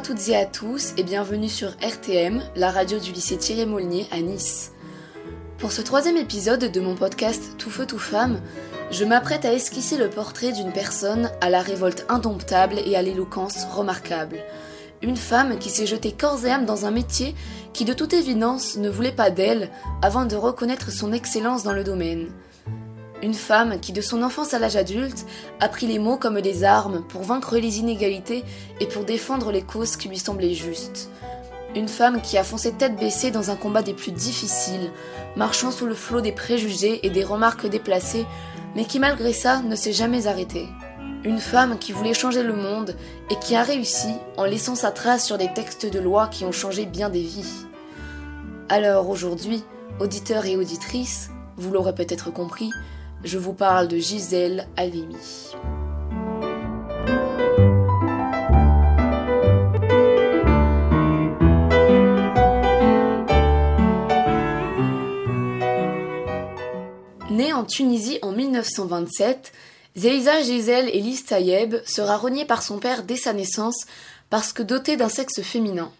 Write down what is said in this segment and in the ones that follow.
À toutes et à tous et bienvenue sur RTM, la radio du lycée Thierry Molnier à Nice. Pour ce troisième épisode de mon podcast Tout feu tout femme, je m'apprête à esquisser le portrait d'une personne à la révolte indomptable et à l'éloquence remarquable. Une femme qui s'est jetée corps et âme dans un métier qui de toute évidence ne voulait pas d'elle avant de reconnaître son excellence dans le domaine. Une femme qui, de son enfance à l'âge adulte, a pris les mots comme des armes pour vaincre les inégalités et pour défendre les causes qui lui semblaient justes. Une femme qui a foncé tête baissée dans un combat des plus difficiles, marchant sous le flot des préjugés et des remarques déplacées, mais qui malgré ça ne s'est jamais arrêtée. Une femme qui voulait changer le monde et qui a réussi en laissant sa trace sur des textes de loi qui ont changé bien des vies. Alors aujourd'hui, auditeurs et auditrices, vous l'aurez peut-être compris, je vous parle de Gisèle Halimi. Née en Tunisie en 1927, Zeiza Gisèle Elise Tayeb sera reniée par son père dès sa naissance parce que dotée d'un sexe féminin.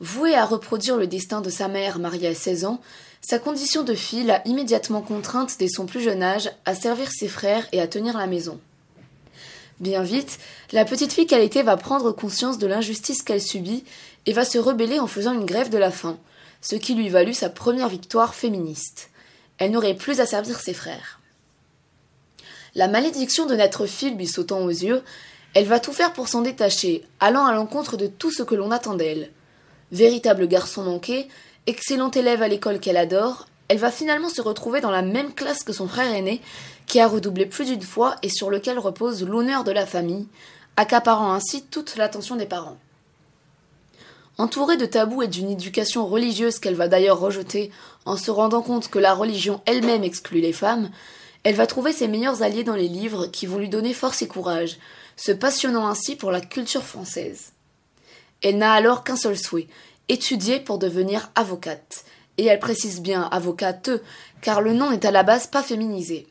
Vouée à reproduire le destin de sa mère mariée à 16 ans, sa condition de fille l'a immédiatement contrainte dès son plus jeune âge à servir ses frères et à tenir la maison. Bien vite, la petite fille qu'elle était va prendre conscience de l'injustice qu'elle subit et va se rebeller en faisant une grève de la faim, ce qui lui valut sa première victoire féministe. Elle n'aurait plus à servir ses frères. La malédiction de naître fille lui sautant aux yeux, elle va tout faire pour s'en détacher, allant à l'encontre de tout ce que l'on attend d'elle. Véritable garçon manqué, excellente élève à l'école qu'elle adore, elle va finalement se retrouver dans la même classe que son frère aîné, qui a redoublé plus d'une fois et sur lequel repose l'honneur de la famille, accaparant ainsi toute l'attention des parents. Entourée de tabous et d'une éducation religieuse qu'elle va d'ailleurs rejeter en se rendant compte que la religion elle-même exclut les femmes, elle va trouver ses meilleurs alliés dans les livres qui vont lui donner force et courage, se passionnant ainsi pour la culture française. Elle n'a alors qu'un seul souhait, étudier pour devenir avocate. Et elle précise bien avocate, car le nom n'est à la base pas féminisé.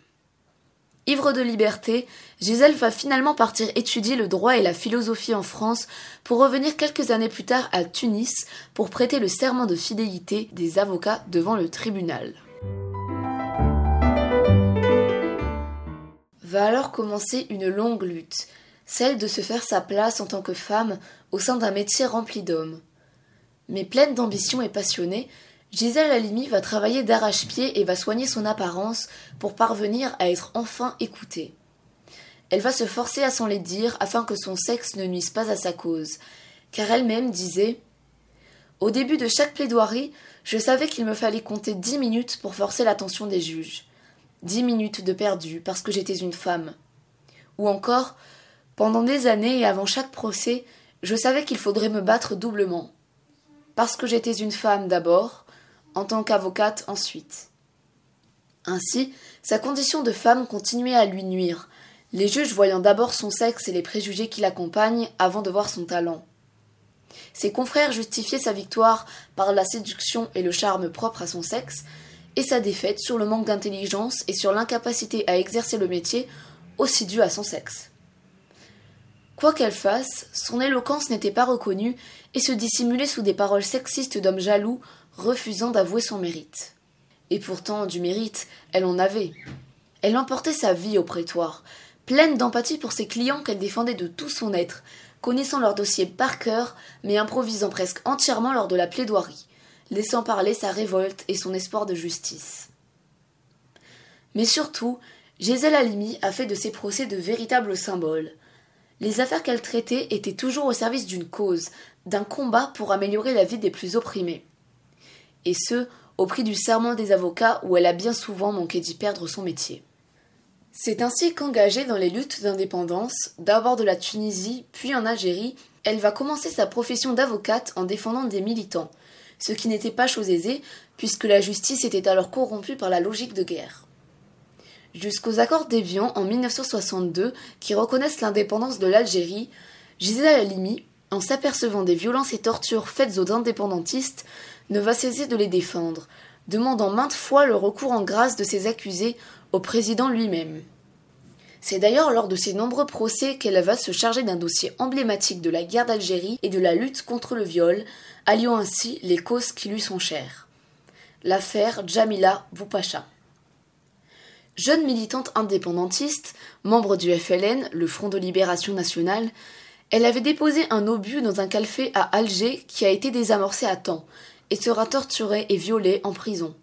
Ivre de liberté, Gisèle va finalement partir étudier le droit et la philosophie en France pour revenir quelques années plus tard à Tunis pour prêter le serment de fidélité des avocats devant le tribunal. Va alors commencer une longue lutte, celle de se faire sa place en tant que femme au sein d'un métier rempli d'hommes. Mais pleine d'ambition et passionnée, Gisèle Halimi va travailler d'arrache-pied et va soigner son apparence pour parvenir à être enfin écoutée. Elle va se forcer à s'en les dire afin que son sexe ne nuise pas à sa cause, car elle-même disait Au début de chaque plaidoirie, je savais qu'il me fallait compter dix minutes pour forcer l'attention des juges. Dix minutes de perdu parce que j'étais une femme. Ou encore, pendant des années et avant chaque procès, je savais qu'il faudrait me battre doublement parce que j'étais une femme d'abord, en tant qu'avocate ensuite. Ainsi, sa condition de femme continuait à lui nuire, les juges voyant d'abord son sexe et les préjugés qui l'accompagnent avant de voir son talent. Ses confrères justifiaient sa victoire par la séduction et le charme propre à son sexe, et sa défaite sur le manque d'intelligence et sur l'incapacité à exercer le métier aussi dû à son sexe. Quoi qu'elle fasse, son éloquence n'était pas reconnue et se dissimulait sous des paroles sexistes d'hommes jaloux, refusant d'avouer son mérite. Et pourtant, du mérite, elle en avait. Elle emportait sa vie au prétoire, pleine d'empathie pour ses clients qu'elle défendait de tout son être, connaissant leur dossier par cœur, mais improvisant presque entièrement lors de la plaidoirie, laissant parler sa révolte et son espoir de justice. Mais surtout, Gisèle Halimi a fait de ses procès de véritables symboles. Les affaires qu'elle traitait étaient toujours au service d'une cause, d'un combat pour améliorer la vie des plus opprimés. Et ce, au prix du serment des avocats où elle a bien souvent manqué d'y perdre son métier. C'est ainsi qu'engagée dans les luttes d'indépendance, d'abord de la Tunisie, puis en Algérie, elle va commencer sa profession d'avocate en défendant des militants, ce qui n'était pas chose aisée, puisque la justice était alors corrompue par la logique de guerre jusqu'aux accords d'Évian en 1962 qui reconnaissent l'indépendance de l'Algérie, Gisèle Halimi, en s'apercevant des violences et tortures faites aux indépendantistes, ne va cesser de les défendre, demandant maintes fois le recours en grâce de ses accusés au président lui-même. C'est d'ailleurs lors de ces nombreux procès qu'elle va se charger d'un dossier emblématique de la guerre d'Algérie et de la lutte contre le viol, alliant ainsi les causes qui lui sont chères. L'affaire Jamila Boupacha. Jeune militante indépendantiste, membre du FLN, le Front de Libération Nationale, elle avait déposé un obus dans un café à Alger qui a été désamorcé à temps et sera torturée et violée en prison.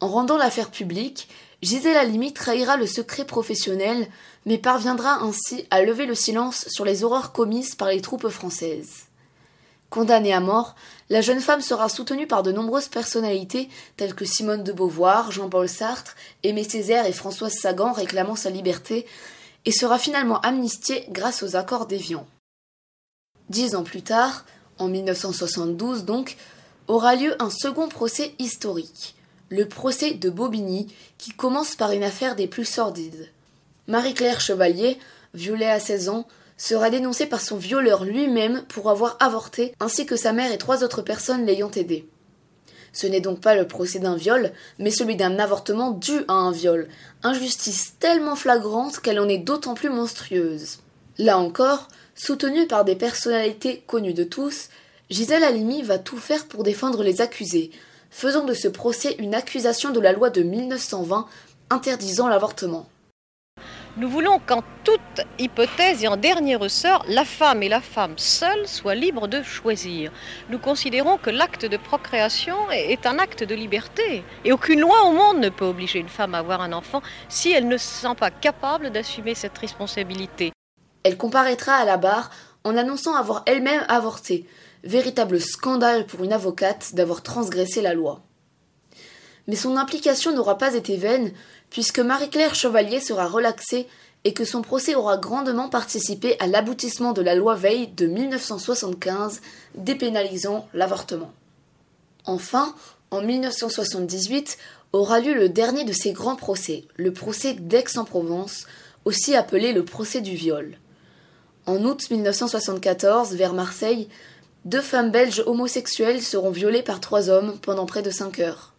En rendant l'affaire publique, Gisèle Halimi trahira le secret professionnel, mais parviendra ainsi à lever le silence sur les horreurs commises par les troupes françaises. Condamnée à mort, la jeune femme sera soutenue par de nombreuses personnalités telles que Simone de Beauvoir, Jean-Paul Sartre, Aimé Césaire et Françoise Sagan réclamant sa liberté, et sera finalement amnistiée grâce aux accords d'Évian. Dix ans plus tard, en 1972 donc, aura lieu un second procès historique le procès de Bobigny, qui commence par une affaire des plus sordides. Marie-Claire Chevalier, violée à 16 ans, sera dénoncée par son violeur lui-même pour avoir avorté, ainsi que sa mère et trois autres personnes l'ayant aidée. Ce n'est donc pas le procès d'un viol, mais celui d'un avortement dû à un viol, injustice tellement flagrante qu'elle en est d'autant plus monstrueuse. Là encore, soutenue par des personnalités connues de tous, Gisèle Halimi va tout faire pour défendre les accusés, faisant de ce procès une accusation de la loi de 1920 interdisant l'avortement. Nous voulons qu'en toute hypothèse et en dernier ressort, la femme et la femme seule soient libres de choisir. Nous considérons que l'acte de procréation est un acte de liberté. Et aucune loi au monde ne peut obliger une femme à avoir un enfant si elle ne se sent pas capable d'assumer cette responsabilité. Elle comparaîtra à la barre en annonçant avoir elle-même avorté, Véritable scandale pour une avocate d'avoir transgressé la loi. Mais son implication n'aura pas été vaine, puisque Marie-Claire Chevalier sera relaxée et que son procès aura grandement participé à l'aboutissement de la loi Veil de 1975 dépénalisant l'avortement. Enfin, en 1978, aura lieu le dernier de ces grands procès, le procès d'Aix-en-Provence, aussi appelé le procès du viol. En août 1974, vers Marseille, deux femmes belges homosexuelles seront violées par trois hommes pendant près de cinq heures.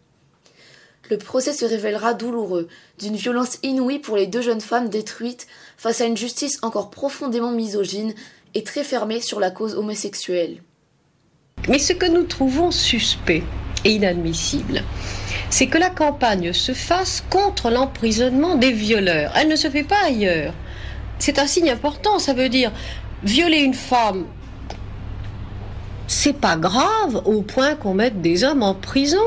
Le procès se révélera douloureux, d'une violence inouïe pour les deux jeunes femmes détruites face à une justice encore profondément misogyne et très fermée sur la cause homosexuelle. Mais ce que nous trouvons suspect et inadmissible, c'est que la campagne se fasse contre l'emprisonnement des violeurs. Elle ne se fait pas ailleurs. C'est un signe important, ça veut dire violer une femme c'est pas grave au point qu'on mette des hommes en prison.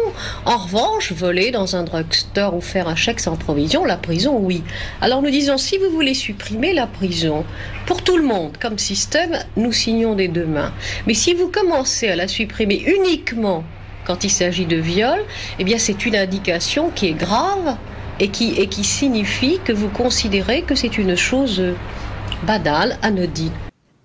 En revanche, voler dans un drugstore ou faire un chèque sans provision, la prison, oui. Alors nous disons, si vous voulez supprimer la prison, pour tout le monde, comme système, nous signons des deux mains. Mais si vous commencez à la supprimer uniquement quand il s'agit de viol, eh bien c'est une indication qui est grave et qui, et qui signifie que vous considérez que c'est une chose banale, anodine.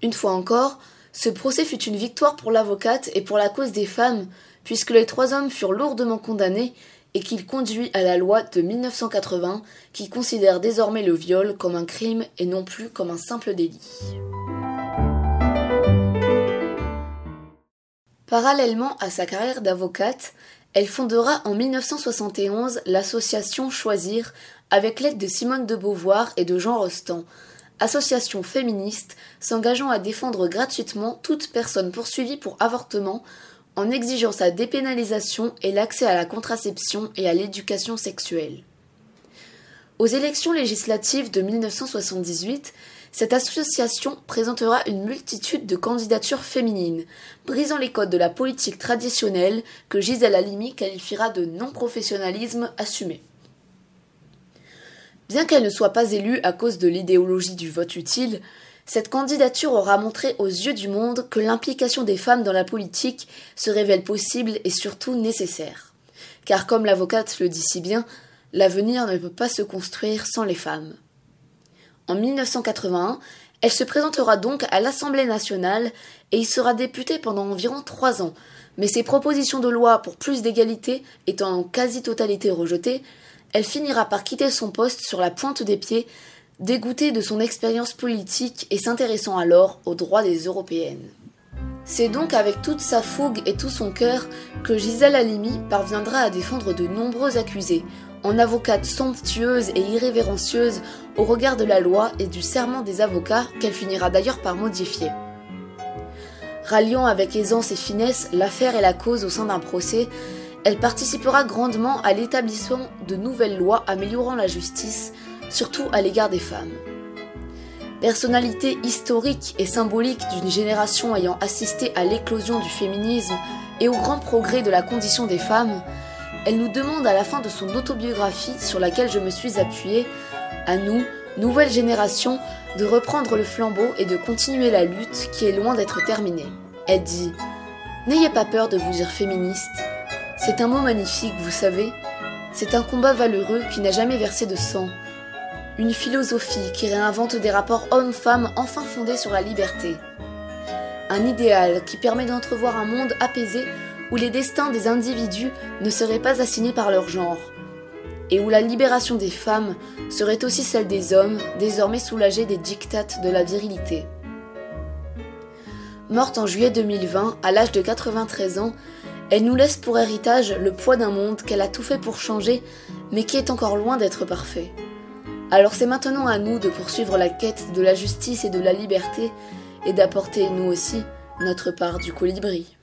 Une fois encore, ce procès fut une victoire pour l'avocate et pour la cause des femmes, puisque les trois hommes furent lourdement condamnés et qu'il conduit à la loi de 1980 qui considère désormais le viol comme un crime et non plus comme un simple délit. Parallèlement à sa carrière d'avocate, elle fondera en 1971 l'association Choisir avec l'aide de Simone de Beauvoir et de Jean Rostand, association féministe s'engageant à défendre gratuitement toute personne poursuivie pour avortement en exigeant sa dépénalisation et l'accès à la contraception et à l'éducation sexuelle. Aux élections législatives de 1978, cette association présentera une multitude de candidatures féminines, brisant les codes de la politique traditionnelle que Gisèle Halimi qualifiera de non-professionnalisme assumé. Bien qu'elle ne soit pas élue à cause de l'idéologie du vote utile, cette candidature aura montré aux yeux du monde que l'implication des femmes dans la politique se révèle possible et surtout nécessaire. Car comme l'avocate le dit si bien, l'avenir ne peut pas se construire sans les femmes. En 1981, elle se présentera donc à l'Assemblée nationale et y sera députée pendant environ trois ans, mais ses propositions de loi pour plus d'égalité étant en quasi-totalité rejetées, elle finira par quitter son poste sur la pointe des pieds, dégoûtée de son expérience politique et s'intéressant alors aux droits des Européennes. C'est donc avec toute sa fougue et tout son cœur que Gisèle Halimi parviendra à défendre de nombreux accusés, en avocate somptueuse et irrévérencieuse au regard de la loi et du serment des avocats qu'elle finira d'ailleurs par modifier. Ralliant avec aisance et finesse l'affaire et la cause au sein d'un procès, elle participera grandement à l'établissement de nouvelles lois améliorant la justice, surtout à l'égard des femmes. Personnalité historique et symbolique d'une génération ayant assisté à l'éclosion du féminisme et au grand progrès de la condition des femmes, elle nous demande à la fin de son autobiographie sur laquelle je me suis appuyée, à nous, nouvelle génération, de reprendre le flambeau et de continuer la lutte qui est loin d'être terminée. Elle dit N'ayez pas peur de vous dire féministe. C'est un mot magnifique, vous savez. C'est un combat valeureux qui n'a jamais versé de sang, une philosophie qui réinvente des rapports hommes-femmes enfin fondés sur la liberté. Un idéal qui permet d'entrevoir un monde apaisé où les destins des individus ne seraient pas assignés par leur genre, et où la libération des femmes serait aussi celle des hommes, désormais soulagés des dictates de la virilité. Morte en juillet 2020, à l'âge de 93 ans, elle nous laisse pour héritage le poids d'un monde qu'elle a tout fait pour changer, mais qui est encore loin d'être parfait. Alors c'est maintenant à nous de poursuivre la quête de la justice et de la liberté et d'apporter, nous aussi, notre part du colibri.